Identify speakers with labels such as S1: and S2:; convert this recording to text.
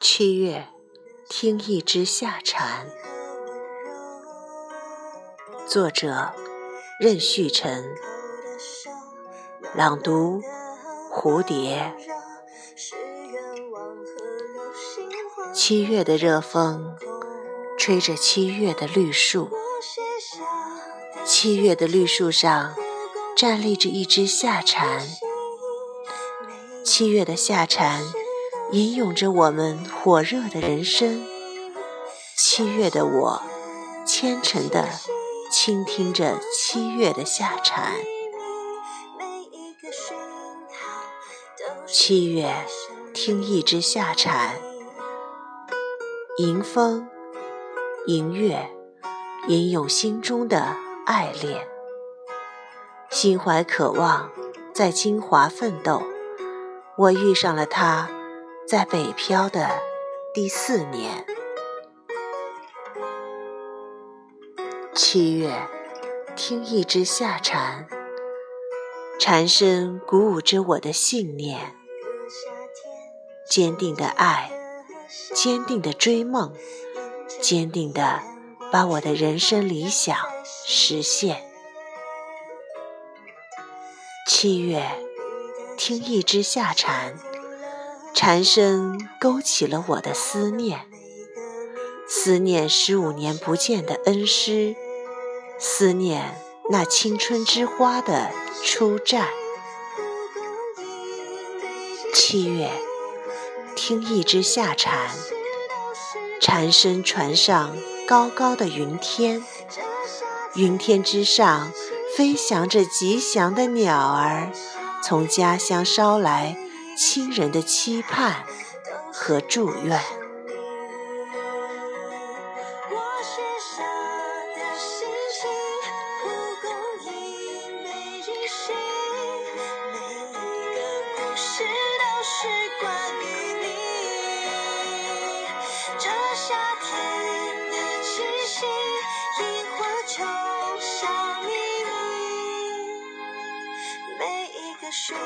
S1: 七月，听一只夏蝉。作者：任旭晨。朗读：蝴蝶。七月的热风，吹着七月的绿树。七月的绿树上，站立着一只夏蝉。七月的夏蝉，吟咏着我们火热的人生。七月的我，虔诚地倾听着七月的夏蝉。七月，听一只夏蝉，迎风，迎月，吟咏心中的爱恋。心怀渴望，在金华奋斗。我遇上了他，在北漂的第四年。七月，听一只夏蝉，蝉声鼓舞着我的信念。坚定的爱，坚定的追梦，坚定的把我的人生理想实现。七月，听一只夏蝉，蝉声勾起了我的思念，思念十五年不见的恩师，思念那青春之花的初绽。七月，听一只夏蝉，蝉声传上高高的云天，云天之上飞翔着吉祥的鸟儿，从家乡捎来亲人的期盼和祝愿。
S2: 这夏天说，